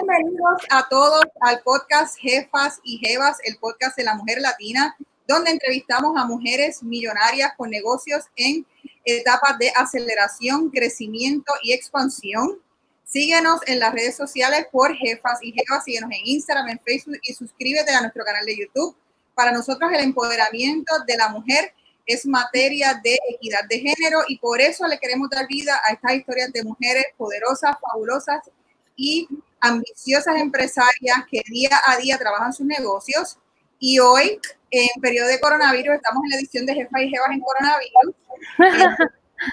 Bienvenidos a todos al podcast Jefas y Jevas, el podcast de la mujer latina, donde entrevistamos a mujeres millonarias con negocios en etapas de aceleración, crecimiento y expansión. Síguenos en las redes sociales por Jefas y Jevas, síguenos en Instagram, en Facebook y suscríbete a nuestro canal de YouTube. Para nosotros el empoderamiento de la mujer es materia de equidad de género y por eso le queremos dar vida a estas historias de mujeres poderosas, fabulosas y ambiciosas empresarias que día a día trabajan sus negocios. Y hoy, en periodo de coronavirus, estamos en la edición de Jefa y Jefas en coronavirus.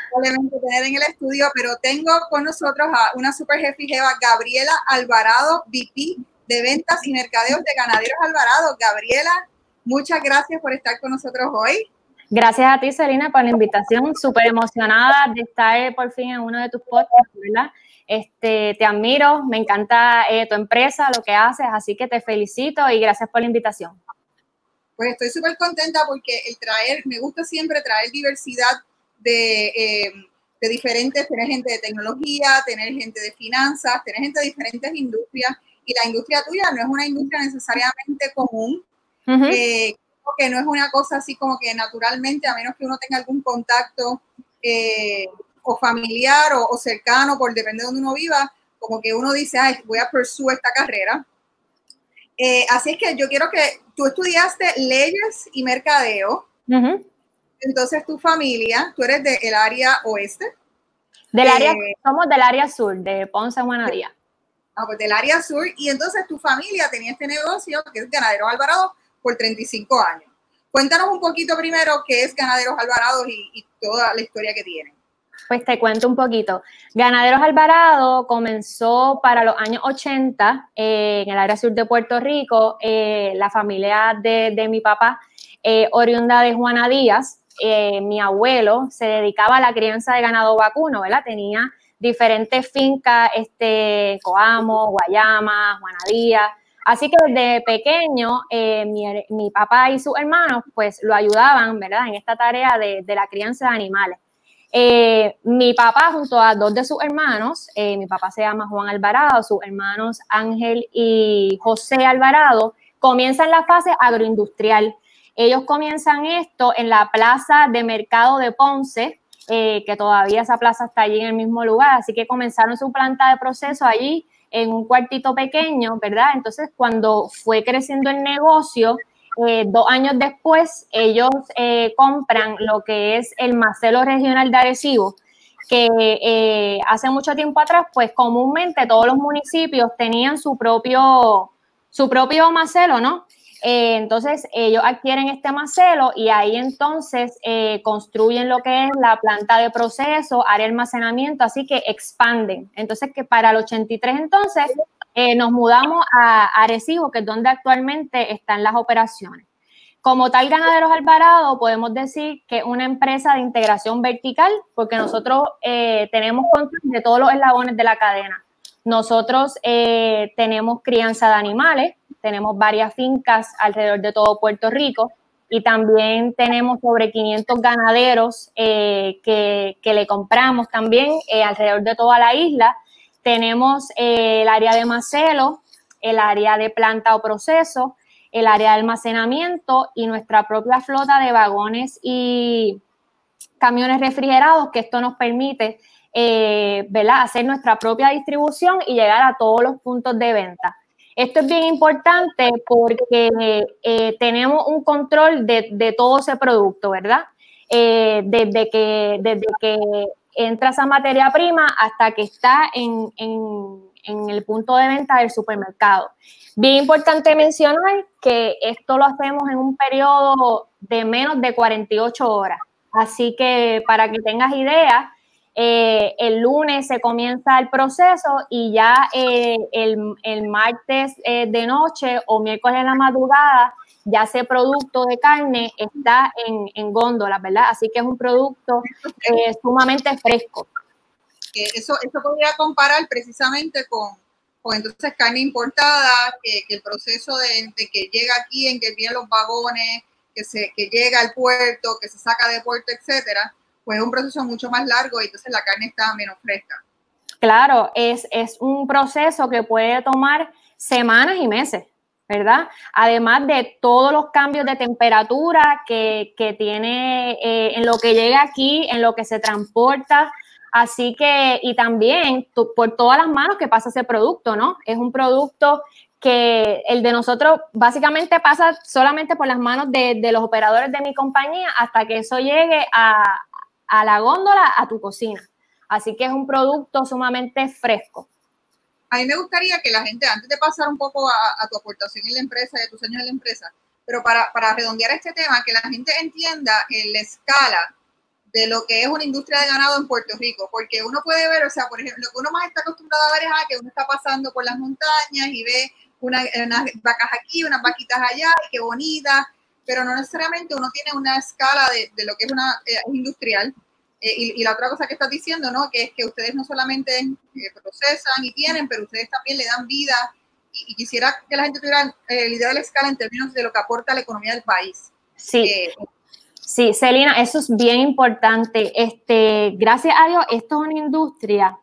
Probablemente tener en el estudio, pero tengo con nosotros a una super jefe y jeva, Gabriela Alvarado, VP de Ventas y Mercadeos de Ganaderos Alvarado. Gabriela, muchas gracias por estar con nosotros hoy. Gracias a ti, Selina, por la invitación. Súper emocionada de estar por fin en uno de tus podcasts, ¿verdad? Este, te admiro, me encanta eh, tu empresa, lo que haces, así que te felicito y gracias por la invitación. Pues estoy súper contenta porque el traer, me gusta siempre traer diversidad de, eh, de diferentes, tener gente de tecnología, tener gente de finanzas, tener gente de diferentes industrias y la industria tuya no es una industria necesariamente común, eh, que no es una cosa así como que naturalmente, a menos que uno tenga algún contacto eh, o familiar o, cercano, por depende de donde uno viva, como que uno dice, ay, voy a pursuar esta carrera. Eh, así es que yo quiero que tú estudiaste leyes y mercadeo. Entonces, tu familia, tú eres del área oeste. Del área, eh, somos del área sur, de Ponce, Guanadía. Ah, pues del área sur. Y entonces tu familia tenía este negocio, que es Ganaderos Alvarado, por 35 años. Cuéntanos un poquito primero qué es Ganaderos Alvarado y, y toda la historia que tienen. Pues te cuento un poquito. Ganaderos Alvarado comenzó para los años 80 eh, en el área sur de Puerto Rico. Eh, la familia de, mi papá, eh, oriunda de Juana Díaz, mi abuelo se dedicaba a la crianza de ganado vacuno, ¿verdad? Tenía diferentes fincas, este, Coamo, Guayama, Juana Díaz. Así que desde pequeño, mi, papá y sus hermanos, pues lo ayudaban, ¿verdad? En esta tarea de, de la crianza de animales. Eh, mi papá junto a dos de sus hermanos, eh, mi papá se llama Juan Alvarado, sus hermanos Ángel y José Alvarado, comienzan la fase agroindustrial. Ellos comienzan esto en la plaza de mercado de Ponce, eh, que todavía esa plaza está allí en el mismo lugar, así que comenzaron su planta de proceso allí en un cuartito pequeño, ¿verdad? Entonces, cuando fue creciendo el negocio, eh, dos años después, ellos eh, compran lo que es el Macelo Regional de Arecibo, que eh, hace mucho tiempo atrás, pues comúnmente todos los municipios tenían su propio, su propio macelo, ¿no? entonces ellos adquieren este macelo y ahí entonces construyen lo que es la planta de proceso, área de almacenamiento, así que expanden. Entonces que para el 83 entonces eh, nos mudamos a Arecibo, que es donde actualmente están las operaciones. Como tal, Ganaderos Alvarado, podemos decir que es una empresa de integración vertical, porque nosotros eh, tenemos control de todos los eslabones de la cadena. Nosotros eh, tenemos crianza de animales, tenemos varias fincas alrededor de todo Puerto Rico y también tenemos sobre 500 ganaderos que, que, le compramos también alrededor de toda la isla tenemos eh, el área de macelo, el área de planta o proceso, el área de almacenamiento y nuestra propia flota de vagones y camiones refrigerados, que esto nos permite eh, hacer nuestra propia distribución y llegar a todos los puntos de venta. Esto es bien importante porque eh, tenemos un control de, de, todo ese producto, ¿verdad? desde, que, desde que entra esa materia prima hasta que está en, el punto de venta del supermercado. Bien importante mencionar que esto lo hacemos en un periodo de menos de 48 horas. Así que para que tengas idea, eh, el lunes se comienza el proceso y ya eh, el, martes eh, de noche o miércoles en la madrugada ya ese producto de carne está en, en góndolas, ¿verdad? Así que es un producto eh, sumamente fresco. Eso, eso podría comparar precisamente con, con entonces carne importada, que, el proceso de, que llega aquí, en que vienen los vagones, que, se, que llega al puerto, que se saca de puerto, etcétera, pues es un proceso mucho más largo y entonces la carne está menos fresca. claro, es, es un proceso que puede tomar semanas y meses. ¿Verdad? Además de todos los cambios de temperatura que, tiene eh, en lo que llega aquí, en lo que se transporta. Así que, y también por todas las manos que pasa ese producto, ¿no? Es un producto que el de nosotros básicamente pasa solamente por las manos de, los operadores de mi compañía hasta que eso llegue a, a la góndola, a tu cocina. Así que es un producto sumamente fresco a mí me gustaría que la gente, antes de pasar un poco a, tu aportación en la empresa y a tus años en la empresa, pero para, para redondear este tema, que la gente entienda en la escala de lo que es una industria de ganado en Puerto Rico, porque uno puede ver, o sea, por ejemplo, lo que uno más está acostumbrado a ver es ah, que uno está pasando por las montañas y ve una, unas vacas aquí, unas vaquitas allá, y qué bonita, pero no necesariamente uno tiene una escala de, de lo que es una eh, industrial eh, y, la otra cosa que estás diciendo, ¿no? Que es que ustedes no solamente eh, procesan y tienen, pero ustedes también le dan vida. Y, quisiera que la gente tuviera eh, el idea de la escala en términos de lo que aporta a la economía del país. Sí. sí, Celina, eso es bien importante. Este, gracias a Dios, esto es una industria,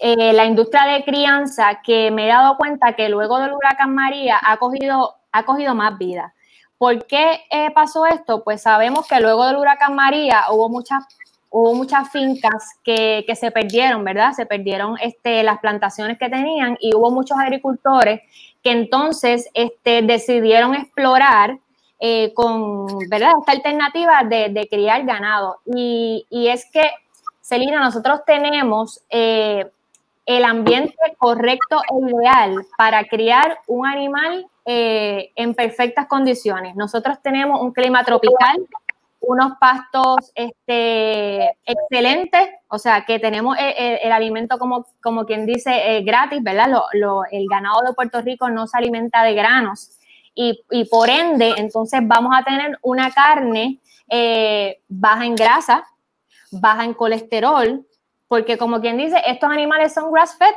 la industria de crianza, que me he dado cuenta que luego del huracán María ha cogido, ha cogido más vida. ¿Por qué pasó esto? Pues sabemos que luego del huracán María hubo muchas hubo muchas fincas que, se perdieron, ¿verdad? Se perdieron este, las plantaciones que tenían y hubo muchos agricultores que entonces este, decidieron explorar eh, con, ¿verdad? Esta alternativa de, criar ganado. Y, es que, Celina, nosotros tenemos eh, el ambiente correcto e ideal para criar un animal eh, en perfectas condiciones. Nosotros tenemos un clima tropical unos pastos este, excelentes, o sea, que tenemos el, alimento como, como quien dice eh, gratis, ¿verdad? el ganado de Puerto Rico no se alimenta de granos y, por ende, entonces vamos a tener una carne eh, baja en grasa, baja en colesterol, porque como quien dice, estos animales son grass-fed,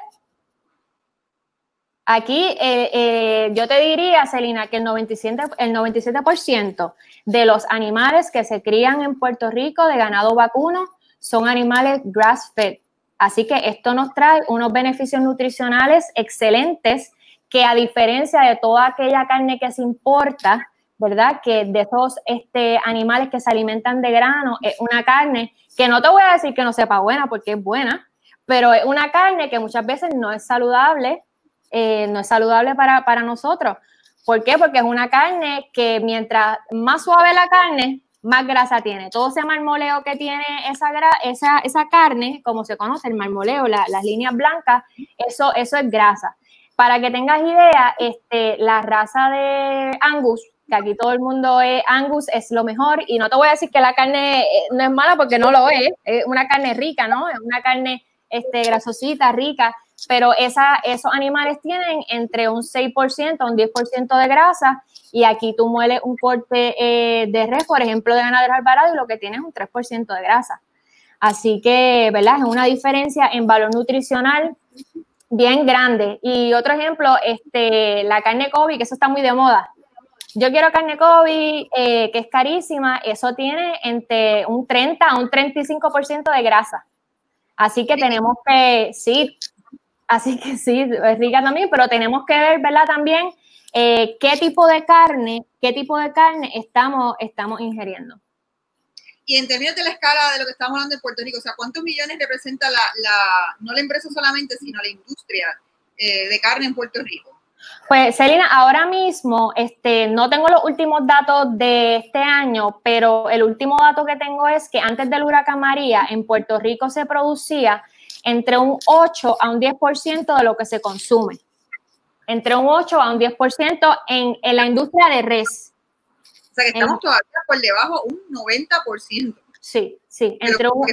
Aquí eh, eh, yo te diría, Celina, que el 97%, el 97% de los animales que se crían en Puerto Rico de ganado vacuno son animales grass-fed. Así que esto nos trae unos beneficios nutricionales excelentes que a diferencia de toda aquella carne que se importa, ¿verdad? Que de esos este, animales que se alimentan de grano, es una carne que no te voy a decir que no sepa buena porque es buena, pero es una carne que muchas veces no es saludable eh, no es saludable para, nosotros. ¿Por qué? Porque es una carne que mientras más suave la carne, más grasa tiene. Todo ese marmoleo que tiene esa, esa, esa carne, como se conoce, el marmoleo, las líneas blancas, eso, eso es grasa. Para que tengas idea, este, la raza de Angus, que aquí todo el mundo es Angus, es lo mejor. Y no te voy a decir que la carne eh, no es mala porque no lo es. Es una carne rica, ¿no? Es una carne este, grasosita, rica pero esos animales tienen entre un 6% a un 10% de grasa y aquí tú mueles un corte eh, de res, por ejemplo, de ganadero alvarado y lo que tienes es un 3% de grasa. Así que, ¿verdad? Es una diferencia en valor nutricional bien grande. Y otro ejemplo, este, la carne Kobe, que eso está muy de moda. Yo quiero carne Kobe, eh, que es carísima, eso tiene entre un 30 a un 35% de grasa. Así que tenemos que, sí, Así que sí, es rica también, pero tenemos que ver, ¿verdad? También eh, qué tipo de carne, qué tipo de carne estamos, estamos ingiriendo. Y en términos de la escala de lo que estamos hablando en Puerto Rico, o sea, ¿cuántos millones representa la, no la empresa solamente, sino la industria eh, de carne en Puerto Rico? Pues, Celina, ahora mismo este, no tengo los últimos datos de este año, pero el último dato que tengo es que antes del huracán María en Puerto Rico se producía entre un 8 a un 10% de lo que se consume. Entre un 8 a un 10% en, en la industria de res. O sea que estamos todavía por debajo un 90%. Sí, sí, entre un,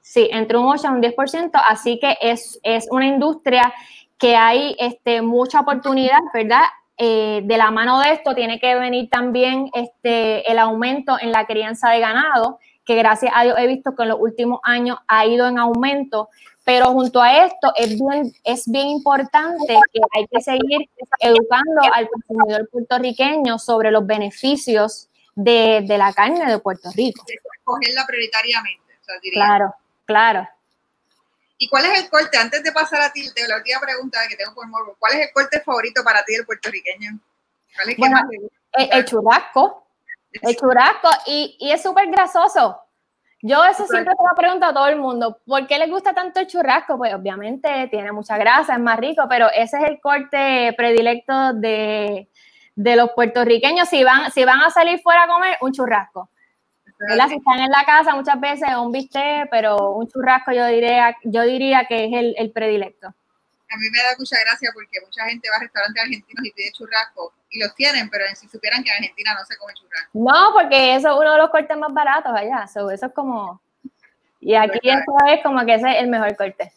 sí, entre un 8 a un 10%, así que es, es una industria que hay este, mucha oportunidad, ¿verdad? Eh, de la mano de esto tiene que venir también este, el aumento en la crianza de ganado que gracias a Dios he visto que en los últimos años ha ido en aumento, pero junto a esto es bien, es bien importante que hay que seguir educando al consumidor puertorriqueño sobre los beneficios de, la carne de Puerto Rico. Cogerla prioritariamente. claro, claro. ¿Y cuál es el corte? Antes de pasar a ti, la última pregunta que tengo por morbo, ¿cuál es el corte favorito para ti del puertorriqueño? ¿Cuál es bueno, el, churrasco. El churrasco. Y, y es súper grasoso. Yo eso siempre te lo pregunto a todo el mundo. ¿Por qué les gusta tanto el churrasco? Pues obviamente tiene mucha grasa, es más rico, pero ese es el corte predilecto de, de los puertorriqueños. Si van, si van a salir fuera a comer, un churrasco. Si están en la casa muchas veces un bistec, pero un churrasco yo diría, yo diría que es el, el predilecto. A mí me da mucha gracia porque mucha gente va a restaurantes argentinos y pide churrasco y los tienen, pero si supieran que en Argentina no se come churrasco. No, porque eso es uno de los cortes más baratos allá. eso es como. Y aquí eso es como que ese es el mejor corte.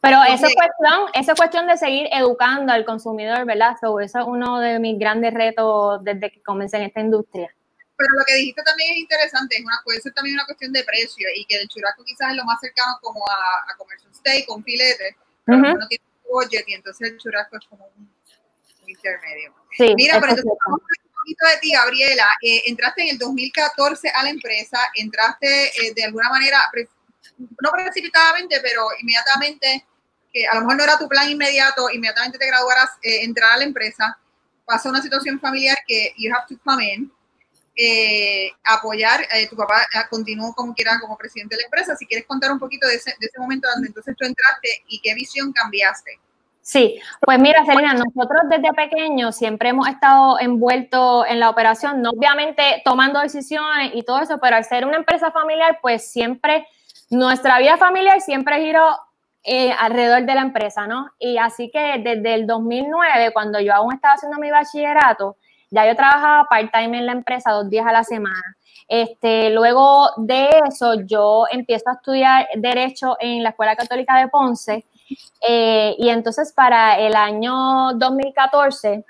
Pero eso es cuestión, eso es cuestión de seguir educando al consumidor, ¿verdad? eso es uno de mis grandes retos desde que comencé en esta industria. Pero lo que dijiste también es interesante, es una, puede ser también una cuestión de precio y que el churrasco quizás es lo más cercano como a, a comerse un steak con filete, pero no tiene budget y entonces el churrasco es como un intermedio. Mira, pero entonces vamos a un poquito de ti, Gabriela. Eh, entraste en el 2014 a la empresa, entraste eh, de alguna manera, no precipitadamente, pero inmediatamente, que a lo mejor no era tu plan inmediato, inmediatamente te graduaras, eh, entrar a la empresa. Pasa una situación familiar que you have to come in. Apoyar, tu papá continuó como quiera como presidente de la empresa. Si quieres contar un poquito de ese, de ese momento donde entonces tú entraste y qué visión cambiaste. Sí, pues mira, Selena, nosotros desde pequeños siempre hemos estado envueltos en la operación, no obviamente tomando decisiones y todo eso, pero al ser una empresa familiar, pues siempre nuestra vida familiar siempre giró eh, alrededor de la empresa, ¿no? Y así que desde el 2009, cuando yo aún estaba haciendo mi bachillerato, ya yo trabajaba part-time en la empresa dos días a la semana. Este, luego de eso, yo empiezo a estudiar Derecho en la Escuela Católica de Ponce eh, y entonces para el año 2014,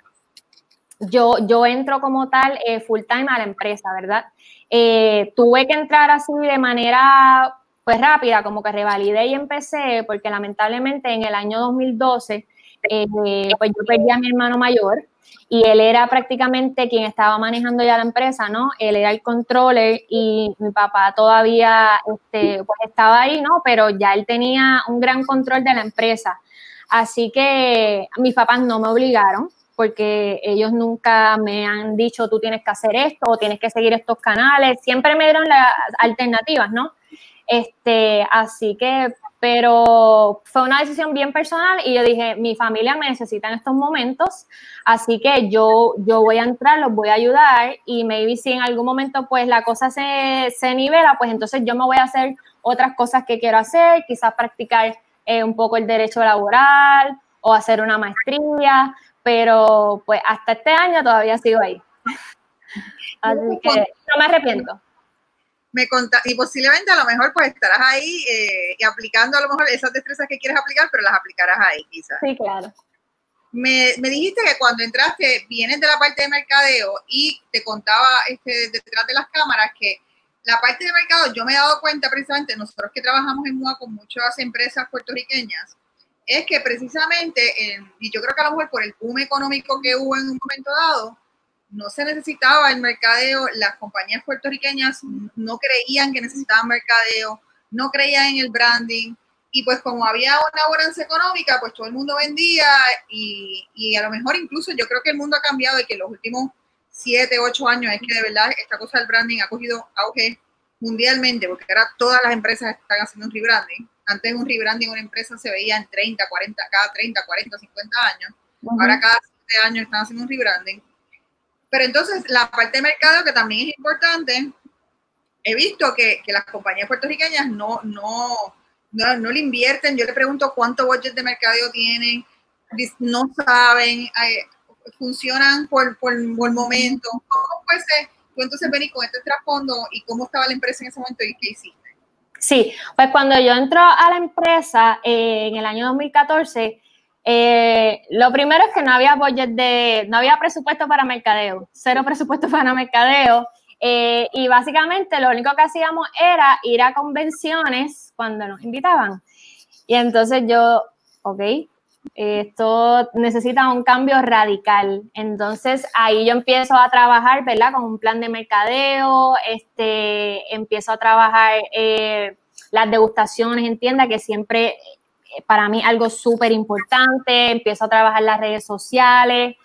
yo, yo entro como tal eh, full time a la empresa, ¿verdad? Eh, tuve que entrar así de manera pues rápida, como que revalidé y empecé, porque lamentablemente en el año 2012, pues yo perdí a mi hermano mayor y él era prácticamente quien estaba manejando ya la empresa, ¿no? Él era el controller y mi papá todavía este, pues estaba ahí, ¿no? Pero ya él tenía un gran control de la empresa. Así que mis papás no me obligaron porque ellos nunca me han dicho tú tienes que hacer esto o tienes que seguir estos canales, siempre me dieron las alternativas, ¿no? Este, así que pero fue una decisión bien personal y yo dije, mi familia me necesita en estos momentos, así que yo, yo voy a entrar, los voy a ayudar y maybe si en algún momento pues la cosa se, se nivela, pues entonces yo me voy a hacer otras cosas que quiero hacer, quizás practicar eh, un poco el derecho laboral o hacer una maestría, pero pues hasta este año todavía sigo ahí. Así que no me arrepiento me conta y posiblemente a lo mejor pues estarás ahí eh, y aplicando a lo mejor esas destrezas que quieres aplicar, pero las aplicarás ahí quizás. Sí, claro. Me, me, dijiste que cuando entraste vienes de la parte de mercadeo y te contaba este, detrás de las cámaras que la parte de mercado, yo me he dado cuenta precisamente, nosotros que trabajamos en MUA con muchas empresas puertorriqueñas, es que precisamente, y yo creo que a lo mejor por el boom económico que hubo en un momento dado, no se necesitaba el mercadeo, las compañías puertorriqueñas no creían que necesitaban mercadeo, no creían en el branding, y pues como había una bonanza económica, pues todo el mundo vendía y, y, a lo mejor incluso yo creo que el mundo ha cambiado y que los últimos siete, ocho años es que de verdad esta cosa del branding ha cogido auge mundialmente, porque ahora todas las empresas están haciendo un rebranding. Antes un rebranding una empresa se veía en 30, 40, cada 30, 40, 50 años. Ahora cada 7 años están haciendo un rebranding. Pero entonces la parte de mercado que también es importante, he visto que, que las compañías puertorriqueñas no, no, no, no, le invierten. Yo le pregunto cuánto budget de mercadeo tienen, no saben, funcionan por, por, por momento. ¿Cómo puede ser? Tú entonces venís con este trasfondo y cómo estaba la empresa en ese momento y qué hiciste. Sí, pues cuando yo entro a la empresa eh, en el año 2014, eh, lo primero es que no había budget de, no había presupuesto para mercadeo, cero presupuesto para mercadeo. Eh, y básicamente lo único que hacíamos era ir a convenciones cuando nos invitaban. Y entonces yo, ok, esto necesita un cambio radical. Entonces ahí yo empiezo a trabajar, ¿verdad? Con un plan de mercadeo, este, empiezo a trabajar eh, las degustaciones en tienda, que siempre para mí algo súper importante, empiezo a trabajar las redes sociales,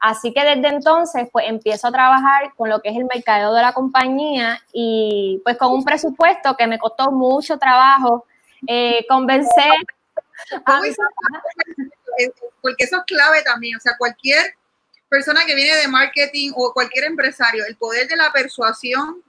así que desde entonces pues empiezo a trabajar con lo que es el mercado de la compañía y pues con un presupuesto que me costó mucho trabajo eh, convencer a porque eso es clave también, o sea, cualquier persona que viene de marketing o cualquier empresario, el poder de la persuasión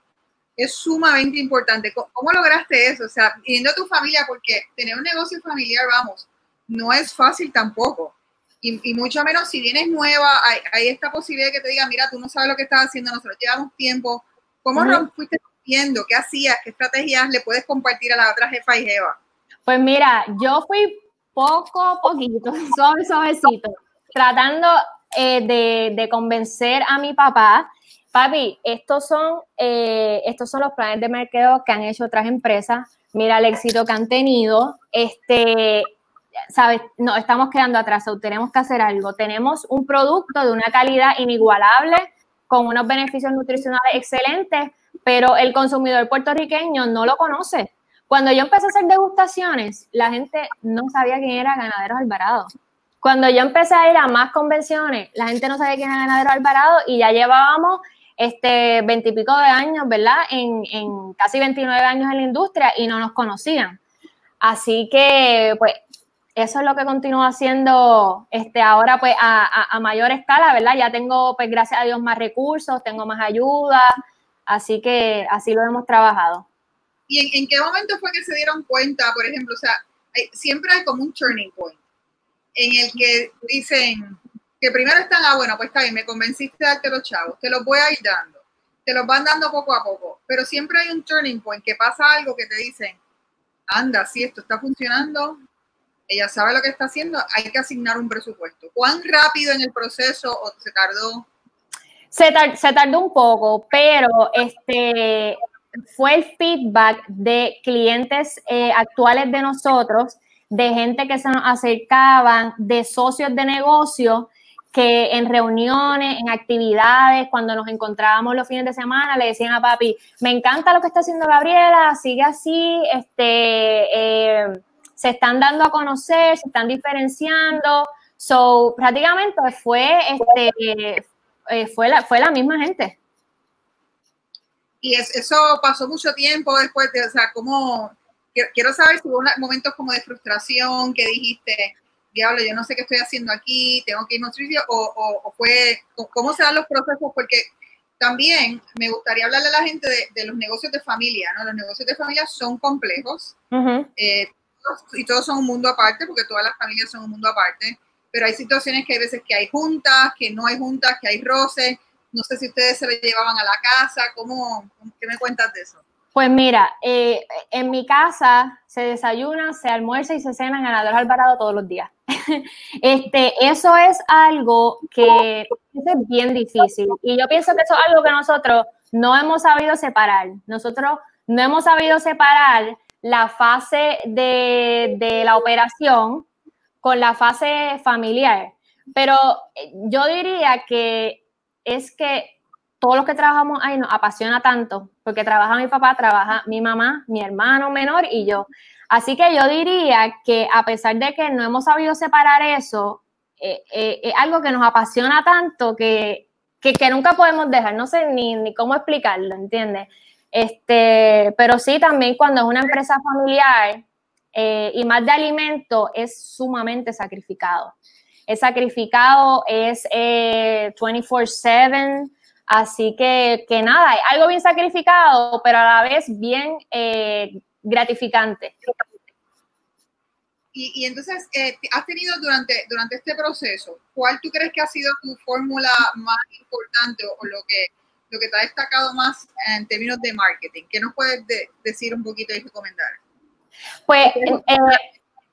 es sumamente importante. ¿Cómo, lograste eso? O sea, yendo a tu familia, porque tener un negocio familiar, vamos, no es fácil tampoco. Y, mucho menos si vienes nueva, hay, esta posibilidad de que te diga, mira, tú no sabes lo que estás haciendo, nosotros llevamos tiempo. ¿Cómo uh fuiste rompiendo? ¿Qué hacías? ¿Qué estrategias le puedes compartir a la otra jefa y jeva? Pues mira, yo fui poco a poquito, suave, suavecito, tratando eh, de, convencer a mi papá, papi, estos son, eh, estos son los planes de mercado que han hecho otras empresas, mira el éxito que han tenido, este, sabes, no, estamos quedando atrás, tenemos que hacer algo, tenemos un producto de una calidad inigualable, con unos beneficios nutricionales excelentes, pero el consumidor puertorriqueño no lo conoce. Cuando yo empecé a hacer degustaciones, la gente no sabía quién era Ganaderos Alvarado. Cuando yo empecé a ir a más convenciones, la gente no sabía quién era Ganadero Alvarado y ya llevábamos este veintipico de años, ¿verdad? En, casi 29 años en la industria y no nos conocían. Así que, pues, eso es lo que continúo haciendo este, ahora, pues, a, mayor escala, ¿verdad? Ya tengo, pues, gracias a Dios, más recursos, tengo más ayuda, así que así lo hemos trabajado. ¿Y en, en qué momento fue que se dieron cuenta, por ejemplo, o sea, siempre hay como un turning point? en el que dicen que primero están, ah, bueno, pues está bien, me convenciste de darte los chavos, te los voy a ir dando, te los van dando poco a poco, pero siempre hay un turning point, que pasa algo que te dicen, anda, si esto está funcionando, ella sabe lo que está haciendo, hay que asignar un presupuesto. ¿Cuán rápido en el proceso o se tardó? Se, tardó un poco, pero este fue el feedback de clientes eh, actuales de nosotros de gente que se nos acercaban, de socios de negocio que en reuniones, en actividades, cuando nos encontrábamos los fines de semana, le decían a papi, me encanta lo que está haciendo Gabriela, sigue así, este, eh, se están dando a conocer, se están diferenciando. So, prácticamente fue, este, eh, fue, la, fue la misma gente. Y eso pasó mucho tiempo después de, o sea, ¿cómo, quiero saber si hubo momentos como de frustración que dijiste, diablo, yo no sé qué estoy haciendo aquí, tengo que ir a otro o, o, fue, cómo se dan los procesos, porque también me gustaría hablarle a la gente de, los negocios de familia, ¿no? Los negocios de familia son complejos eh, y todos son un mundo aparte, porque todas las familias son un mundo aparte, pero hay situaciones que hay veces que hay juntas, que no hay juntas, que hay roces. No sé si ustedes se le llevaban a la casa, ¿cómo, ¿qué me cuentas de eso? Pues mira, eh, en mi casa se desayuna, se almuerza y se cena en Ganador Alvarado todos los días. este, eso es algo que es bien difícil. Y yo pienso que eso es algo que nosotros no hemos sabido separar. Nosotros no hemos sabido separar la fase de, de la operación con la fase familiar. Pero eh, yo diría que es que todos los que trabajamos ahí nos apasiona tanto, porque trabaja mi papá, trabaja mi mamá, mi hermano menor y yo. Así que yo diría que a pesar de que no hemos sabido separar eso, eh, eh, es algo que nos apasiona tanto que, que, nunca podemos dejar, no sé ni, ni cómo explicarlo, ¿entiendes? Este, pero sí, también cuando es una empresa familiar eh, y más de alimento, es sumamente sacrificado. Es sacrificado, es 24/7 Así que, que nada, algo bien sacrificado, pero a la vez bien eh, gratificante. Y, entonces, eh, has tenido durante, durante este proceso, ¿cuál tú crees que ha sido tu fórmula más importante o, lo, que, lo que te ha destacado más en términos de marketing? ¿Qué nos puedes decir un poquito y recomendar? Pues, eh,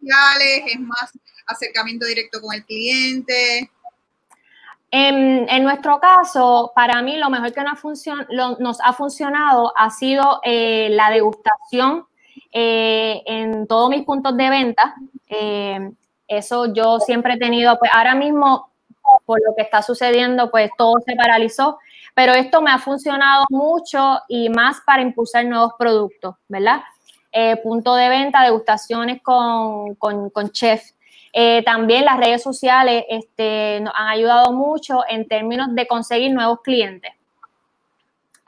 ¿Es más acercamiento directo con el cliente? En, nuestro caso, para mí lo mejor que nos, ha funcionado ha sido eh, la degustación eh, en todos mis puntos de venta. Eh, eso yo siempre he tenido, pues ahora mismo, por lo que está sucediendo, pues todo se paralizó, pero esto me ha funcionado mucho y más para impulsar nuevos productos, ¿verdad? eh, punto de venta, degustaciones con, con, chef. Eh, también las redes sociales este, nos han ayudado mucho en términos de conseguir nuevos clientes.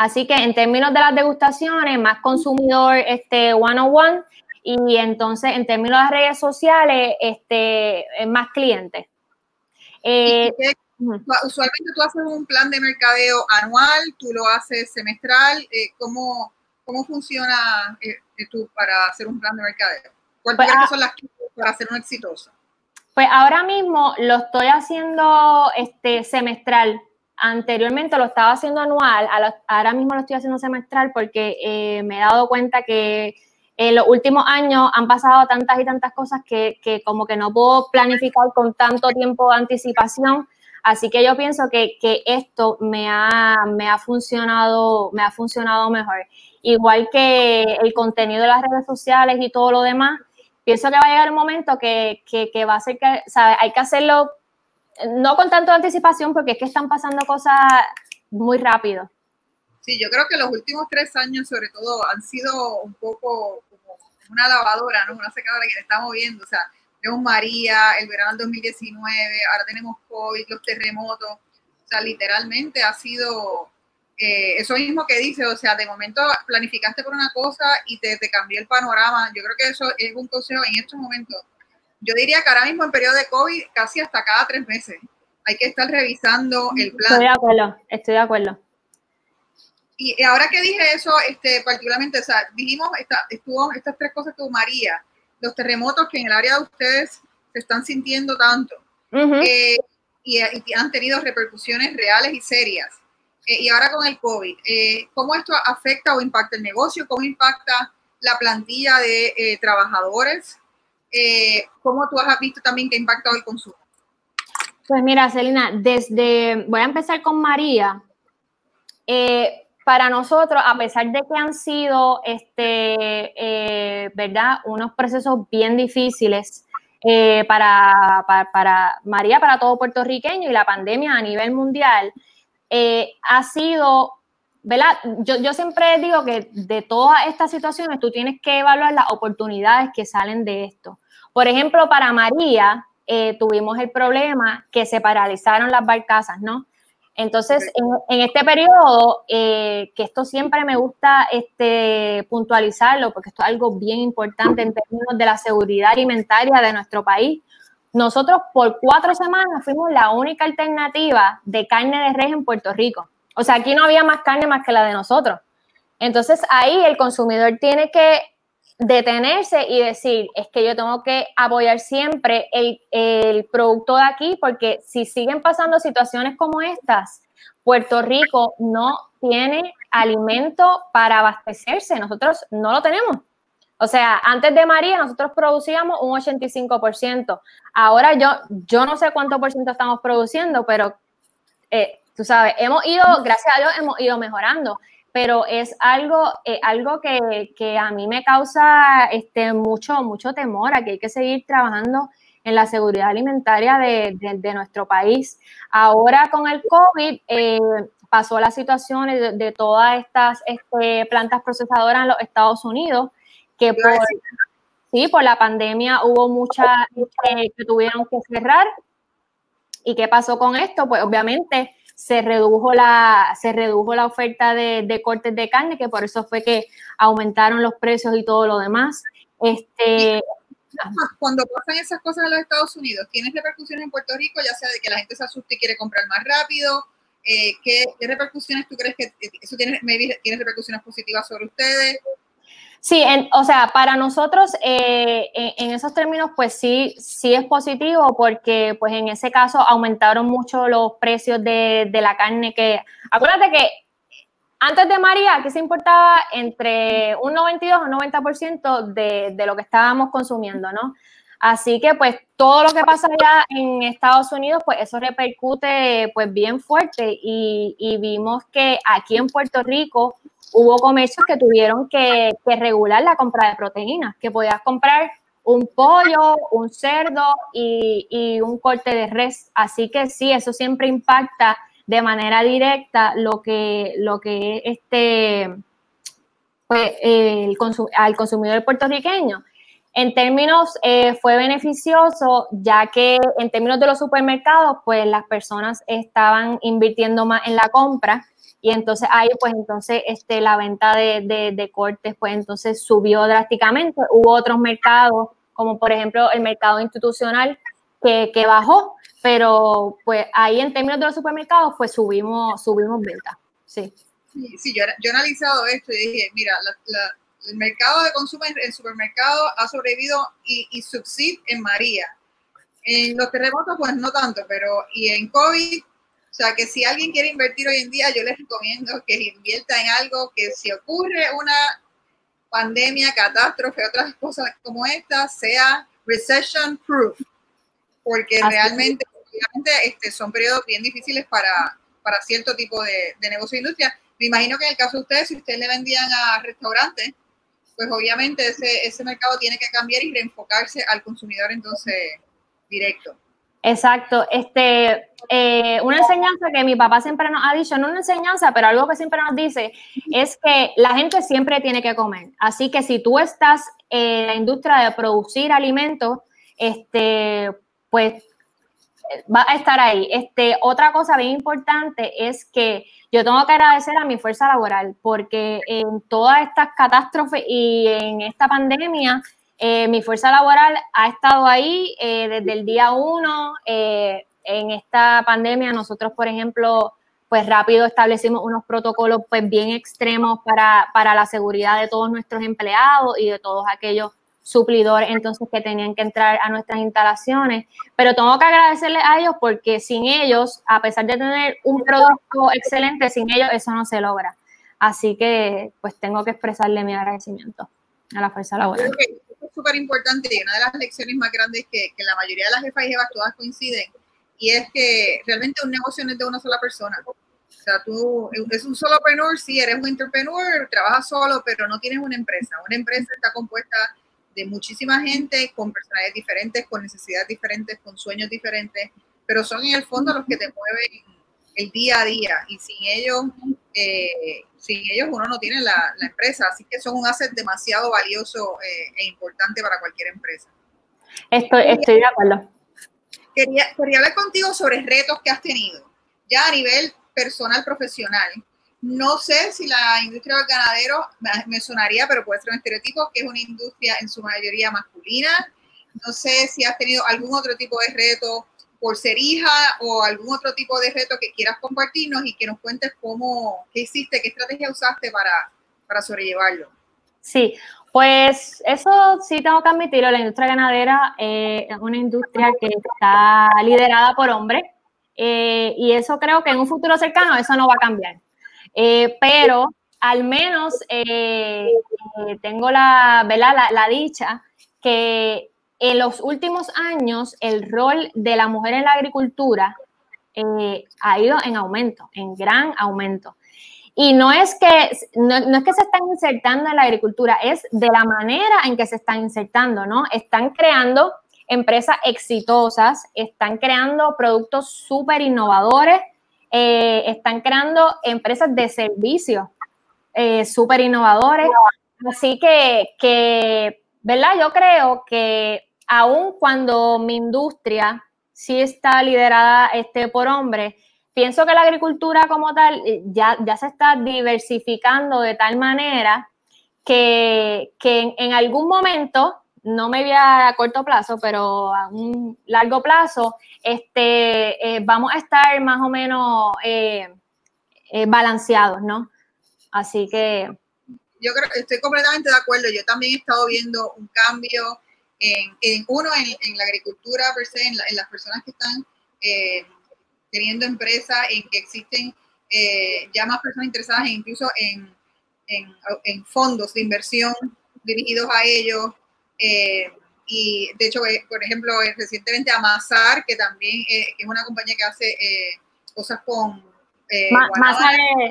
Así que en términos de las degustaciones, más consumidor este, one on one y entonces en términos de las redes sociales, este, más clientes. Eh, usualmente tú haces un plan de mercadeo anual, tú lo haces semestral. Eh, ¿cómo, ¿Cómo funciona eh, tú para hacer un plan de mercadeo? ¿Cuáles pues, son las para hacer un exitoso? Pues ahora mismo lo estoy haciendo este, semestral. Anteriormente lo estaba haciendo anual, ahora mismo lo estoy haciendo semestral porque eh, me he dado cuenta que en los últimos años han pasado tantas y tantas cosas que, como que no puedo planificar con tanto tiempo de anticipación. Así que yo pienso que, esto me ha, me ha funcionado, me ha funcionado mejor. Igual que el contenido de las redes sociales y todo lo demás, pienso que va a llegar un momento que, que, va a ser que, ¿sabes? Hay que hacerlo no con tanto anticipación porque es que están pasando cosas muy rápido. Sí, yo creo que los últimos tres años, sobre todo, han sido un poco como una lavadora, ¿no? Una secadora que le está moviendo. O sea, tenemos María, el verano del 2019, ahora tenemos COVID, los terremotos. O sea, literalmente ha sido eh, eso mismo que dice, o sea, de momento planificaste por una cosa y te, te cambió el panorama. Yo creo que eso es un consejo en estos momentos. Yo diría que ahora mismo en periodo de COVID, casi hasta cada tres meses, hay que estar revisando el plan. Estoy de acuerdo, estoy de acuerdo. Y ahora que dije eso, este, particularmente, o sea, dijimos, estuvo estas tres cosas que María, los terremotos que en el área de ustedes se están sintiendo tanto eh, y, y, han tenido repercusiones reales y serias. Eh, y ahora con el COVID, eh, ¿cómo esto afecta o impacta el negocio? ¿Cómo impacta la plantilla de eh? ¿Cómo tú has visto también que ha impactado el consumo? Pues mira, Celina, desde, voy a empezar con María. para nosotros, a pesar de que han sido, este, ¿verdad? Unos procesos bien difíciles, para, María, para todo puertorriqueño y la pandemia a nivel mundial, eh, ha sido, ¿verdad? Yo, yo siempre digo que de todas estas situaciones tú tienes que evaluar las oportunidades que salen de esto. Por ejemplo, para María eh, tuvimos el problema que se paralizaron las barcazas, ¿no? Entonces, en, este periodo, eh, que esto siempre me gusta este, puntualizarlo, porque esto es algo bien importante en términos de la seguridad alimentaria de nuestro país, nosotros por cuatro semanas fuimos la única alternativa de carne de res en Puerto Rico. O sea, aquí no había más carne más que la de nosotros. Entonces ahí el consumidor tiene que detenerse y decir, es que yo tengo que apoyar siempre el, el, producto de aquí, porque si siguen pasando situaciones como estas, Puerto Rico no tiene alimento para abastecerse, nosotros no lo tenemos. O sea, antes de María nosotros producíamos un 85%. Ahora yo, yo no sé cuánto por ciento estamos produciendo, pero eh, tú sabes, hemos ido, gracias a Dios, hemos ido mejorando. Pero es algo, eh, algo que, que, a mí me causa este, mucho, mucho temor, a que hay que seguir trabajando en la seguridad alimentaria de, de, nuestro país. Ahora con el COVID eh, pasó la situación de, de todas estas este, plantas procesadoras en los Estados Unidos que por, sí, por la pandemia hubo muchas que tuvieron que cerrar. ¿Y qué pasó con esto? Pues obviamente se redujo la, se redujo la oferta de, cortes de carne, que por eso fue que aumentaron los precios y todo lo demás. Este, cuando pasan esas cosas en los Estados Unidos, ¿tienes repercusiones en Puerto Rico, ya sea de que la gente se asuste y quiere comprar más rápido? Eh, ¿qué, repercusiones tú crees que eso tiene, tiene repercusiones positivas sobre ustedes? Sí, o sea, para nosotros eh, en, esos términos, pues sí, sí es positivo porque pues en ese caso aumentaron mucho los precios de, la carne que, acuérdate que antes de María aquí se importaba entre un 92 o un 90% de, de lo que estábamos consumiendo, ¿no? Así que pues todo lo que pasa allá en Estados Unidos, pues eso repercute pues bien fuerte y, y vimos que aquí en Puerto Rico hubo comercios que tuvieron que, regular la compra de proteínas, que podías comprar un pollo, un cerdo y, un corte de res. Así que sí, eso siempre impacta de manera directa lo que, lo que este, pues, al consumidor puertorriqueño. En términos, eh, fue beneficioso, ya que en términos de los supermercados, pues las personas estaban invirtiendo más en la compra y entonces ahí, pues entonces este, la venta de, de, cortes, pues entonces subió drásticamente. Hubo otros mercados, como por ejemplo el mercado institucional, que, que bajó, pero pues ahí en términos de los supermercados, pues subimos, subimos ventas, sí. Sí, yo, yo, he analizado esto y dije, mira, la, el mercado de consumo en supermercado ha sobrevivido y, y subsiste en María. En los terremotos, pues no tanto, pero y en COVID, o sea que si alguien quiere invertir hoy en día, yo les recomiendo que invierta en algo que si ocurre una pandemia, catástrofe, otras cosas como esta, sea recession proof, porque realmente, este, son periodos bien difíciles para, para cierto tipo de, de negocio de industria. Me imagino que en el caso de ustedes, si ustedes le vendían a restaurantes, pues obviamente ese, ese mercado tiene que cambiar y reenfocarse al consumidor entonces directo. Exacto. Este, eh, una enseñanza que mi papá siempre nos ha dicho, no una enseñanza, pero algo que siempre nos dice, es que la gente siempre tiene que comer. Así que si tú estás en la industria de producir alimentos, este, pues va a estar ahí. Este, otra cosa bien importante es que yo tengo que agradecer a mi fuerza laboral porque en todas estas catástrofes y en esta pandemia, eh, mi fuerza laboral ha estado ahí eh, desde el día uno. Eh, en esta pandemia nosotros, por ejemplo, pues rápido establecimos unos protocolos pues bien extremos para, para la seguridad de todos nuestros empleados y de todos aquellos suplidores entonces que tenían que entrar a nuestras instalaciones, pero tengo que agradecerles a ellos porque sin ellos, a pesar de tener un producto excelente, sin ellos eso no se logra. Así que pues tengo que expresarle mi agradecimiento a la fuerza laboral. Súper importante y una de las lecciones más grandes que, que la mayoría de las jefas y jefas todas coinciden y es que realmente un negocio no es de una sola persona. O sea, tú es un solopreneur, sí, eres un entrepreneur, trabajas solo, pero no tienes una empresa. Una empresa está compuesta de muchísima gente con personalidades diferentes, con necesidades diferentes, con sueños diferentes, pero son en el fondo los que te mueven el día a día y sin ellos, eh, sin ellos uno no tiene la, empresa, así que son un asset demasiado valioso eh, e importante para cualquier empresa. Estoy, estoy de acuerdo. Quería, quería hablar contigo sobre retos que has tenido, ya a nivel personal, profesional. No sé si la industria del ganadero me sonaría, pero puede ser un estereotipo, que es una industria en su mayoría masculina. No sé si has tenido algún otro tipo de reto por ser hija o algún otro tipo de reto que quieras compartirnos y que nos cuentes cómo, qué hiciste, qué estrategia usaste para, para sobrellevarlo. Sí, pues eso sí tengo que admitirlo, la industria ganadera eh, es una industria que está liderada por hombres eh, y eso creo que en un futuro cercano eso no va a cambiar. Eh, pero al menos tengo la, La, la, dicha que en los últimos años el rol de la mujer en la agricultura ha ido en aumento, en gran aumento. Y no es, que, no, es que se están insertando en la agricultura, es de la manera en que se están insertando, ¿no? Están creando empresas exitosas, están creando productos súper innovadores eh, están creando empresas de servicios eh, súper innovadores. Así que, ¿verdad? Yo creo que aun cuando mi industria sí está liderada este, por hombres, pienso que la agricultura como tal eh, ya, ya se está diversificando de tal manera que, que en algún momento no me voy a corto plazo, pero a un largo plazo, este, eh, vamos a estar más o menos eh, balanceados, ¿no? Así que... Yo creo, estoy completamente de acuerdo. Yo también he estado viendo un cambio en, uno, en, la agricultura per se, en, las personas que están teniendo empresas, en que existen ya más personas interesadas incluso en, en fondos de inversión dirigidos a ellos, eh, y de hecho, eh, por ejemplo, eh, recientemente Amasar, que también es una compañía que hace cosas con... masa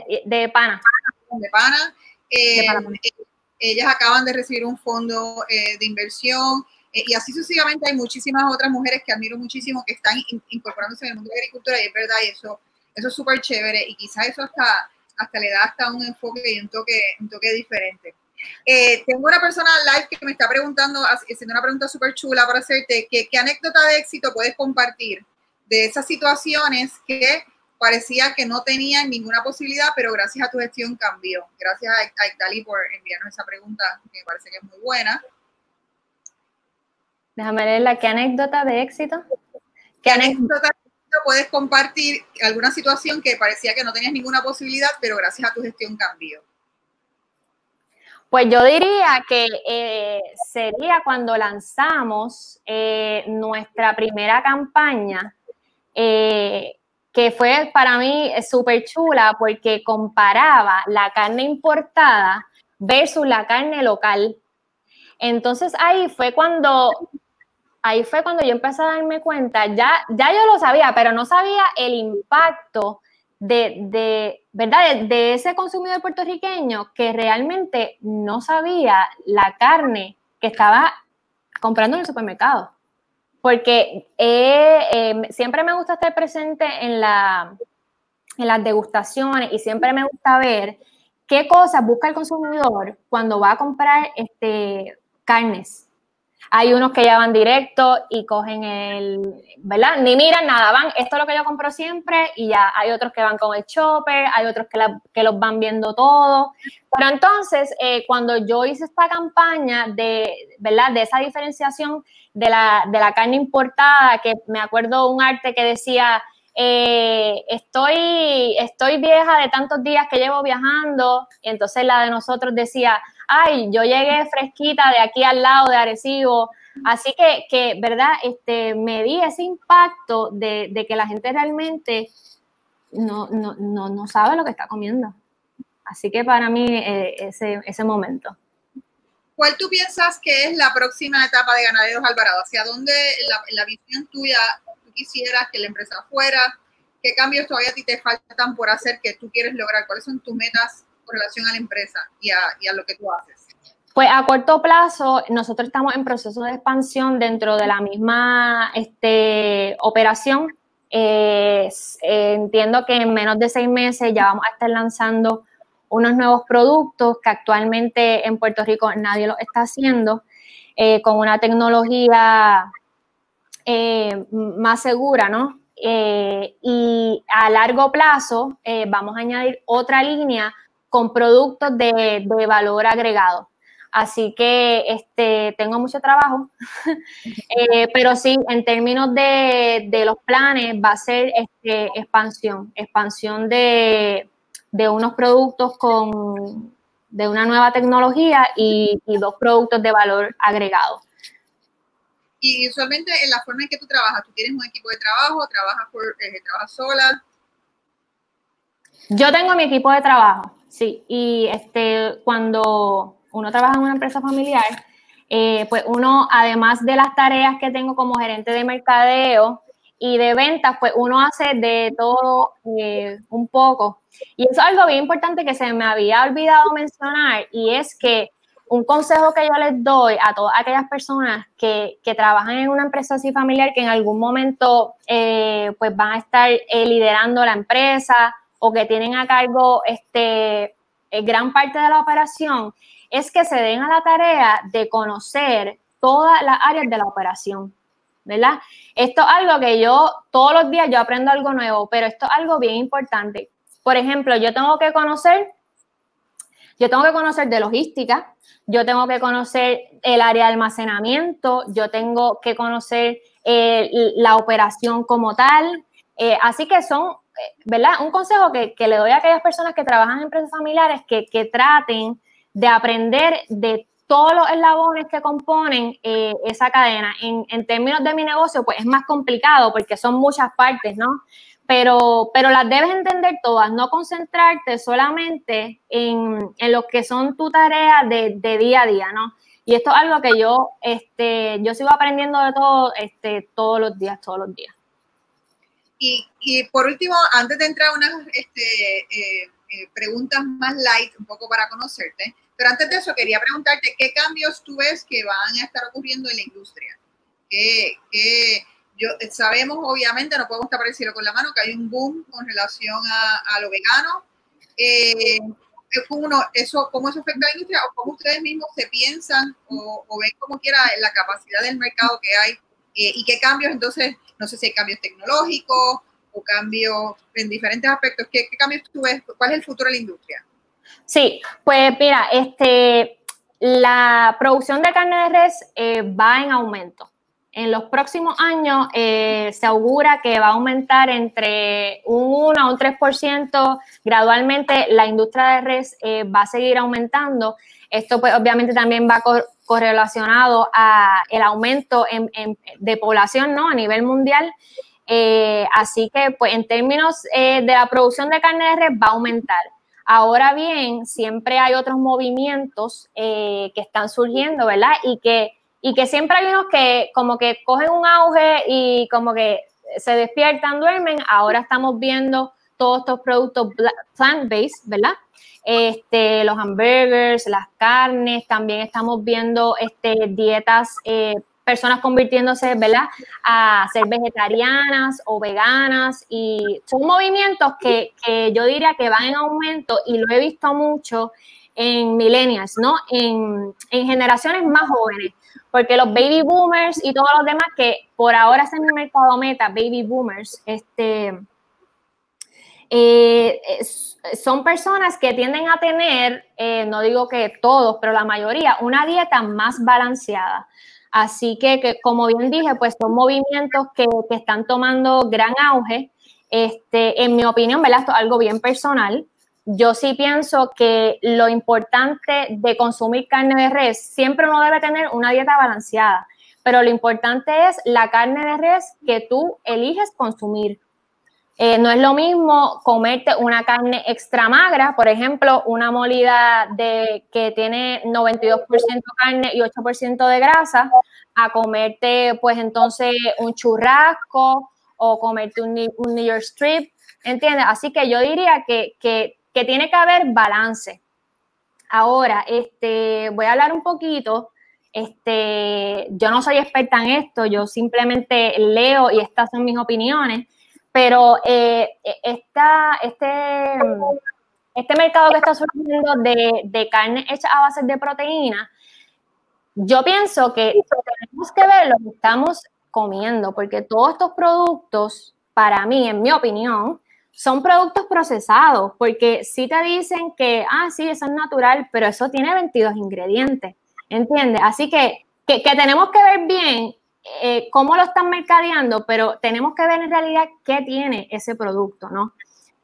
de, de, pana. De pana. ellas acaban de recibir un fondo de inversión y así sucesivamente hay muchísimas otras mujeres que admiro muchísimo que están incorporándose en el mundo de la agricultura y es verdad, y eso, eso es súper chévere y quizás eso hasta, hasta le da hasta un enfoque y un toque, un toque diferente. Eh, tengo una persona live que me está preguntando, haciendo una pregunta súper chula para hacerte, ¿qué anécdota de éxito puedes compartir de esas situaciones que parecía que no tenían ninguna posibilidad, pero gracias a tu gestión cambió. Gracias a, Italy por enviarnos esa pregunta, que me parece que es muy buena. Déjame leerla. ¿Qué anécdota de éxito? ¿Qué, anécdota de éxito puedes compartir? ¿Alguna situación que parecía que no tenías ninguna posibilidad, pero gracias a tu gestión cambió? Pues yo diría que eh, sería cuando lanzamos eh, nuestra primera campaña eh, que fue para mí súper chula porque comparaba la carne importada versus la carne local. Entonces ahí fue cuando ahí fue cuando yo empecé a darme cuenta, ya, ya yo lo sabía, pero no sabía el impacto de, de ¿verdad? de, ese consumidor puertorriqueño que realmente no sabía la carne que estaba comprando en el supermercado porque em, siempre me gusta estar presente en, la, en las degustaciones y siempre me gusta ver qué cosas busca el consumidor cuando va a comprar este, carnes. Hay unos que ya van directo y cogen el, ¿verdad? Ni miran nada, van, esto es lo que yo compro siempre y ya hay otros que van con el chopper, hay otros que, los van viendo todo. Pero entonces, eh, cuando yo hice esta campaña de, ¿verdad? De esa diferenciación de la, de la carne importada, que me acuerdo un arte que decía, eh, estoy, estoy vieja de tantos días que llevo viajando, y entonces la de nosotros decía, ay, yo llegué fresquita de aquí al lado de Arecibo. Así que, ¿verdad? Este, me di ese impacto de, que la gente realmente no, no, sabe lo que está comiendo. Así que para mí eh, ese, ese momento. ¿Cuál tú piensas que es la próxima etapa de Ganaderos Alvarado? ¿Hacia dónde la, visión tuya quisieras que la empresa fuera? ¿Qué cambios todavía a ti te faltan por hacer que tú quieres lograr? ¿Cuáles son tus metas relación a la empresa y a, lo que tú haces? Pues a corto plazo, nosotros estamos en proceso de expansión dentro de la misma este, operación. Eh, entiendo que en menos de seis meses ya vamos a estar lanzando unos nuevos productos que actualmente en Puerto Rico nadie lo está haciendo, eh, con una tecnología eh, más segura, ¿no? y a largo plazo vamos a añadir otra línea con productos de, valor agregado. Así que este, tengo mucho trabajo, eh, pero sí, en términos de, los planes va a ser este, expansión, expansión de, unos productos con, de una nueva tecnología y, dos productos de valor agregado. Y usualmente en la forma en que tú trabajas, ¿tú tienes un equipo de trabajo? ¿Trabajas, por, eh, trabajas sola? Yo tengo mi equipo de trabajo. Sí, y este, cuando uno trabaja en una empresa familiar, eh, pues uno, además de las tareas que tengo como gerente de mercadeo y de ventas, pues uno hace de todo eh, un poco. Y eso es algo bien importante que se me había olvidado mencionar, y es que un consejo que yo les doy a todas aquellas personas que, que trabajan en una empresa así familiar, que en algún momento eh, pues van a estar liderando la empresa o que tienen a cargo este, eh, gran parte de la operación, es que se den a la tarea de conocer todas las áreas de la operación, ¿verdad? Esto es algo que yo todos los días yo aprendo algo nuevo, pero esto es algo bien importante. Por ejemplo, yo tengo que conocer, yo tengo que conocer de logística, yo tengo que conocer el área de almacenamiento, yo tengo que conocer eh, la operación como tal. Eh, así que son ¿verdad? Un consejo que, le doy a aquellas personas que trabajan en empresas familiares que, traten de aprender de todos los eslabones que componen eh, esa cadena. En, términos de mi negocio, pues es más complicado porque son muchas partes, ¿no? Pero, pero las debes entender todas, no concentrarte solamente en, lo que son tu tarea de, día a día, ¿no? Y esto es algo que yo, este, yo sigo aprendiendo de todo, este, todos los días, todos los días. Y, por último, antes de entrar a unas este, eh, eh, preguntas más light, un poco para conocerte, pero antes de eso quería preguntarte qué cambios tú ves que van a estar ocurriendo en la industria. Que, yo, sabemos, obviamente, no podemos estar por con la mano, que hay un boom con relación a, lo vegano. Eh, uno, eso, ¿cómo eso afecta a la industria o cómo ustedes mismos se piensan o, ven como quiera la capacidad del mercado que hay eh, y qué cambios entonces, no sé si hay cambios tecnológicos o cambios en diferentes aspectos, ¿qué, qué cambios tú ves? ¿Cuál es el futuro de la industria? Sí, pues mira, este, la producción de carne de res eh, va en aumento. En los próximos años eh, se augura que va a aumentar entre un 1 a un 3%. Gradualmente la industria de res eh, va a seguir aumentando. Esto pues obviamente también va correlacionado a el aumento de población ¿no? a nivel mundial. así que pues en términos de la producción de carne de res va a aumentar. Ahora bien, siempre hay otros movimientos eh, que están surgiendo, ¿verdad? Y que, y que siempre hay unos que como que cogen un auge y como que se despiertan, duermen. Ahora estamos viendo todos estos productos plant-based, ¿verdad? Este, los hamburgers, las carnes, también estamos viendo este, dietas eh, personas convirtiéndose, ¿verdad?, a ser vegetarianas o veganas y son movimientos que, yo diría que van en aumento y lo he visto mucho en millennials, ¿no? En, generaciones más jóvenes, porque los baby boomers y todos los demás que por ahora es en mi mercado meta, baby boomers, este, eh, son personas que tienden a tener, eh, no digo que todos, pero la mayoría, una dieta más balanceada. Así que, como bien dije, pues son movimientos que, están tomando gran auge. Este, en mi opinión, ¿verdad? Esto es algo bien personal. Yo sí pienso que lo importante de consumir carne de res, siempre uno debe tener una dieta balanceada, pero lo importante es la carne de res que tú eliges consumir. Eh, no es lo mismo comerte una carne extra magra, por ejemplo, una molida que tiene 92% carne y 8% de grasa, a comerte pues entonces un churrasco o comerte un, New York Strip, ¿entiendes? Así que yo diría que, que, tiene que haber balance. Ahora, este, voy a hablar un poquito, este, yo no soy experta en esto, yo simplemente leo y estas son mis opiniones pero eh, esta, este, este mercado que está surgiendo de, de carne hecha a base de proteína, yo pienso que tenemos que ver lo que estamos comiendo, porque todos estos productos, para mí, en mi opinión, son productos procesados, porque si te dicen que, ah, sí, eso es natural, pero eso tiene 22 ingredientes, ¿entiendes? Así que, que, tenemos que ver bien eh, cómo lo están mercadeando, pero tenemos que ver en realidad qué tiene ese producto, ¿no?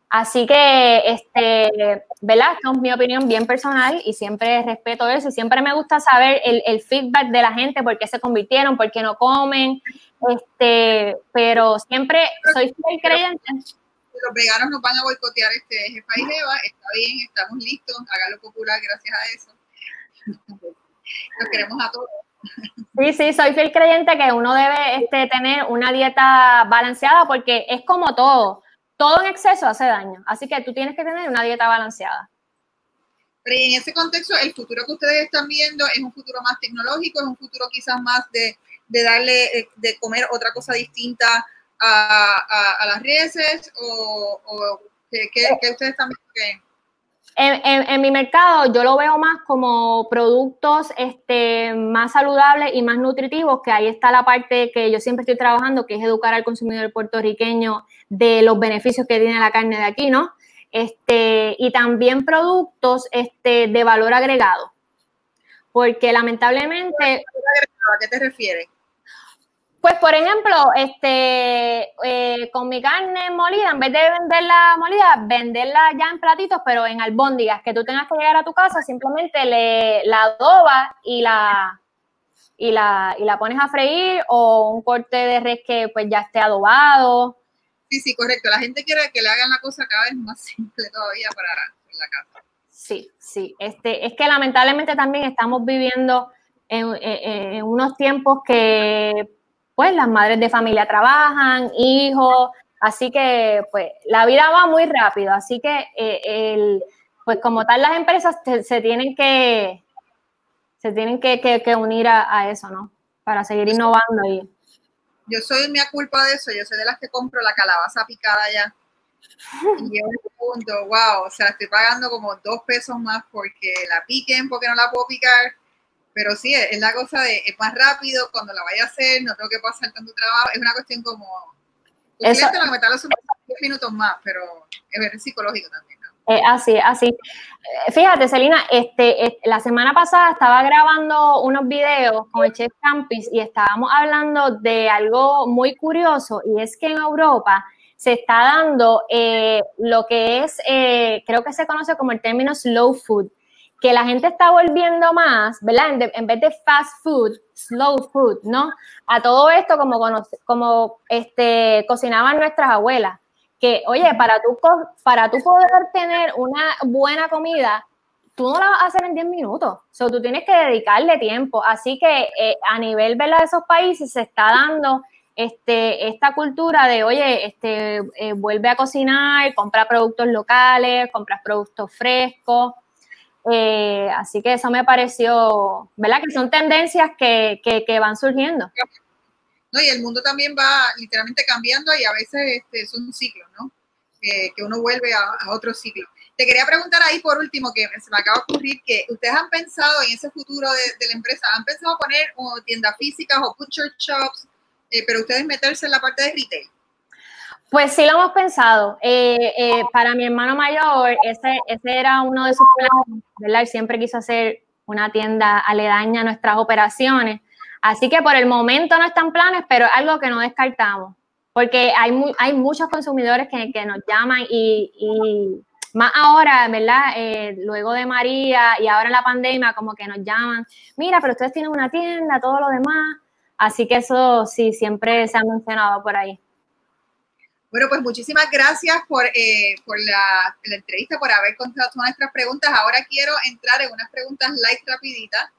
Así que, este, ¿verdad? Es mi opinión bien personal y siempre respeto eso y siempre me gusta saber el, feedback de la gente, por qué se convirtieron, por qué no comen, este, pero siempre soy fiel creyente. Los veganos nos van a boicotear este jefa y jeva, está bien, estamos listos, hágalo popular gracias a eso. Los queremos a todos. Sí, sí, soy fiel creyente que uno debe este, tener una dieta balanceada porque es como todo. Todo en exceso hace daño. Así que tú tienes que tener una dieta balanceada. Pero en ese contexto, el futuro que ustedes están viendo es un futuro más tecnológico, es un futuro quizás más de, darle, eh, de comer otra cosa distinta a, las reses o, o ¿qué, ustedes están viendo en, mi mercado yo lo veo más como productos este, más saludables y más nutritivos, que ahí está la parte que yo siempre estoy trabajando, que es educar al consumidor puertorriqueño de los beneficios que tiene la carne de aquí, ¿no? Este, y también productos este, de valor agregado. Porque lamentablemente... ¿A qué te refieres? Pues, por ejemplo, este, eh, con mi carne molida, en vez de venderla molida, venderla ya en platitos, pero en albóndigas, que tú tengas que llegar a tu casa, simplemente le, la adobas y la, y la, y la pones a freír, o un corte de res que pues ya esté adobado. Sí, sí, correcto. La gente quiere que le hagan la cosa cada vez más simple todavía para la casa. Sí, sí. Este, es que lamentablemente también estamos viviendo en unos tiempos que pues las madres de familia trabajan, hijos, así que pues la vida va muy rápido, así que eh, el, pues como tal las empresas se tienen que se tienen que, unir a, eso, ¿no? Para seguir innovando ahí. Yo soy mi culpa de eso, yo soy de las que compro la calabaza picada ya Y yo me pregunto, wow, o sea, estoy pagando como dos pesos más porque la piquen, porque no la puedo picar. Pero sí, es la cosa de, es más rápido, cuando la vaya a hacer, no tengo que pasar tanto trabajo. Es una cuestión como, eso, lo que me los 10 minutos más, pero es psicológico también. Eh, así, así. Eh, fíjate, Celina, este, la semana pasada estaba grabando unos videos con el Chef Campis y estábamos hablando de algo muy curioso y es que en Europa se está dando eh, lo que es, creo que se conoce como el término slow food, que la gente está volviendo más, ¿verdad? En, vez de fast food, slow food, ¿no? A todo esto como, como este, cocinaban nuestras abuelas que, oye, para tú, para tú poder tener una buena comida, tú no la vas a hacer en 10 minutos. O sea, tú tienes que dedicarle tiempo. Así que eh, a nivel de esos países se está dando este, esta cultura de, oye, este, eh, vuelve a cocinar, compra productos locales, compra productos frescos. Eh, así que eso me pareció, ¿verdad? Que son tendencias que, que van surgiendo. Y el mundo también va literalmente cambiando y a veces este, es un ciclo, ¿no? que uno vuelve a, otro ciclo. Te quería preguntar ahí por último, que se me acaba de ocurrir, que ustedes han pensado en ese futuro de, la empresa, ¿han pensado poner tiendas físicas o butcher shops, eh, pero ustedes meterse en la parte de retail? Pues sí lo hemos pensado. Eh, eh, para mi hermano mayor, ese, ese era uno de sus planes, ¿verdad? Él siempre quiso hacer una tienda aledaña a nuestras operaciones. Así que por el momento no están planes, pero es algo que no descartamos, porque hay, hay muchos consumidores que, nos llaman y, más ahora, ¿verdad? Eh, luego de María y ahora en la pandemia, como que nos llaman, mira, pero ustedes tienen una tienda, todo lo demás. Así que eso sí, siempre se ha mencionado por ahí. Bueno, pues muchísimas gracias por, eh, la, entrevista, por haber contestado todas nuestras preguntas. Ahora quiero entrar en unas preguntas light rapiditas.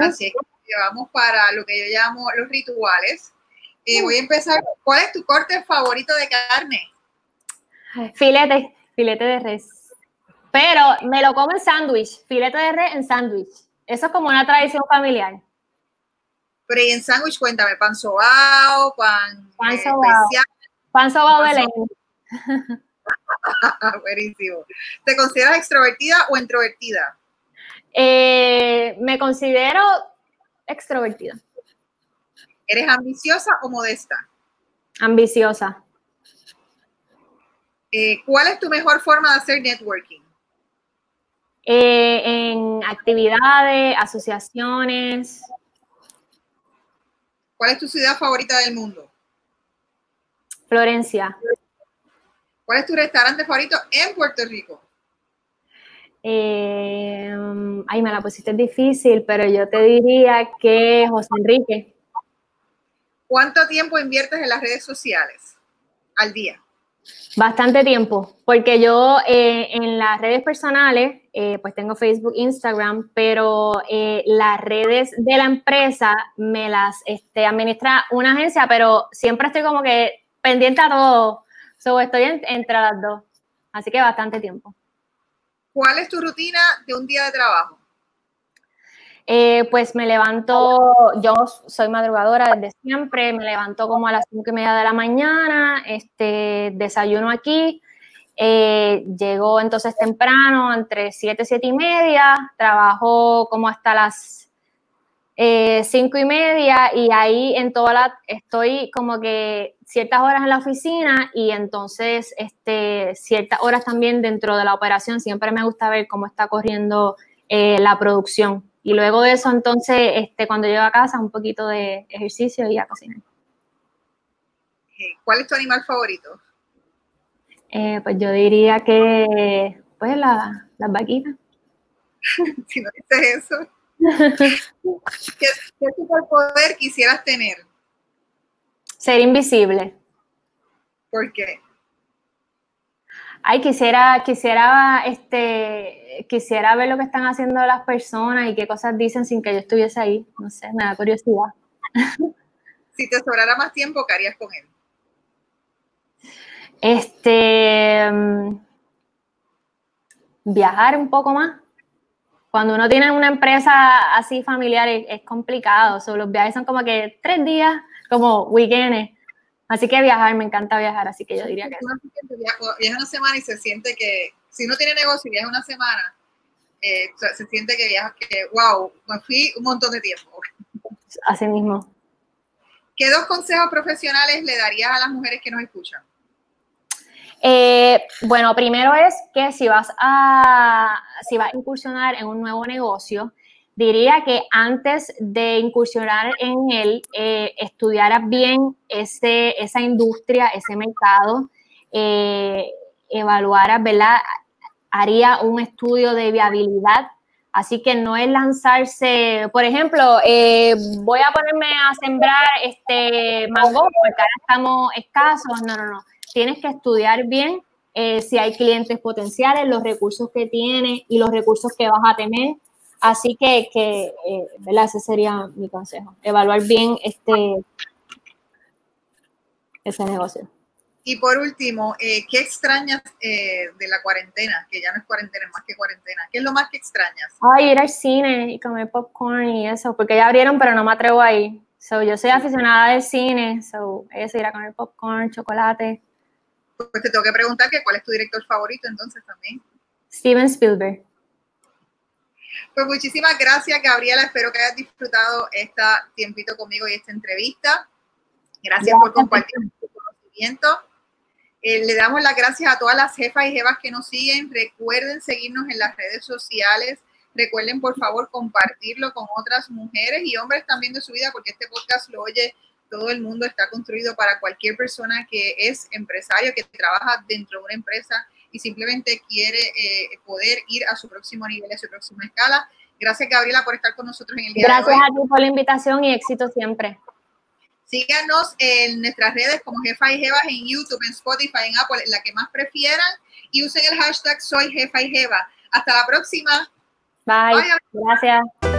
Así que llevamos para lo que yo llamo los rituales. Eh, voy a empezar. ¿Cuál es tu corte favorito de carne? Filete, filete de res. Pero me lo como en sándwich, filete de res en sándwich. Eso es como una tradición familiar. Pero y en sándwich, cuéntame, pan sobao, pan, pan eh, sobao. Pan sobao de leña. Buenísimo. ¿Te consideras extrovertida o introvertida? Eh, me considero extrovertida. ¿Eres ambiciosa o modesta? Ambiciosa. Eh, ¿Cuál es tu mejor forma de hacer networking? Eh, en actividades, asociaciones. ¿Cuál es tu ciudad favorita del mundo? Florencia. ¿Cuál es tu restaurante favorito en Puerto Rico? Eh, ay, me la pusiste difícil, pero yo te diría que José Enrique. ¿Cuánto tiempo inviertes en las redes sociales al día? Bastante tiempo, porque yo eh, en las redes personales, eh, pues tengo Facebook, Instagram, pero las redes de la empresa me las este, administra una agencia, pero siempre estoy como que pendiente a todo. So, estoy entre las dos, así que bastante tiempo. ¿Cuál es tu rutina de un día de trabajo? Eh, pues me levanto, yo soy madrugadora desde siempre, me levanto como a las cinco y media de la mañana, este, desayuno aquí, eh, llego entonces temprano, entre siete, siete y media, trabajo como hasta las eh, cinco y media y ahí en toda la, estoy como que ciertas horas en la oficina y entonces este, ciertas horas también dentro de la operación. Siempre me gusta ver cómo está corriendo eh, la producción. Y luego de eso, entonces, este, cuando llego a casa, un poquito de ejercicio y a cocinar. ¿Cuál es tu animal favorito? Eh, pues yo diría que, pues, la, las vaquitas. si no dices eso. ¿Qué, superpoder quisieras tener? Ser invisible. ¿Por qué? Ay, quisiera, quisiera, este, quisiera ver lo que están haciendo las personas y qué cosas dicen sin que yo estuviese ahí. No sé, me da curiosidad. Si te sobrara más tiempo, ¿qué harías con él? Este, mm, viajar un poco más cuando uno tiene una empresa así familiar es, complicado. los viajes son como que tres días, como weekends. Así que viajar, me encanta viajar, así que yo diría que... Viaja una semana y se siente que, si no tiene negocio y viaja una semana, eh, se siente que viaja, que wow, me fui un montón de tiempo. Así mismo. ¿Qué dos consejos profesionales le darías a las mujeres que nos escuchan? Eh, bueno, primero es que si vas a si vas a incursionar en un nuevo negocio, diría que antes de incursionar en él, eh, estudiaras bien ese, esa industria, ese mercado, eh, evaluaras, ¿verdad? Haría un estudio de viabilidad. Así que no es lanzarse, por ejemplo, eh, voy a ponerme a sembrar este mango porque ahora estamos escasos. No, no, no. Tienes que estudiar bien eh, si hay clientes potenciales, los recursos que tienes y los recursos que vas a tener Así que, que eh, ese sería mi consejo, evaluar bien este ese negocio. Y por último, eh, ¿qué extrañas eh, de la cuarentena? Que ya no es cuarentena, es más que cuarentena. ¿Qué es lo más que extrañas? Ay, ir al cine y comer popcorn y eso, porque ya abrieron, pero no me atrevo a ir. So, yo soy aficionada del cine, so, eso, ir a comer popcorn, chocolate. Pues te tengo que preguntar que cuál es tu director favorito entonces también. Steven Spielberg. Pues muchísimas gracias, Gabriela. Espero que hayas disfrutado este tiempito conmigo y esta entrevista. Gracias, por compartir tu conocimiento. Eh, le damos las gracias a todas las jefas y jefas que nos siguen. Recuerden seguirnos en las redes sociales. Recuerden, por favor, compartirlo con otras mujeres y hombres también de su vida, porque este podcast lo oye todo el mundo. Está construido para cualquier persona que es empresario, que trabaja dentro de una empresa y simplemente quiere eh, poder ir a su próximo nivel, a su próxima escala. Gracias, Gabriela, por estar con nosotros en el día Gracias de hoy. Gracias a ti por la invitación y éxito siempre. Síganos en nuestras redes como Jefa y Jeva en YouTube, en Spotify, en Apple, en la que más prefieran. Y usen el hashtag Soy Jefa y Jeva. Hasta la próxima. Bye. Gracias.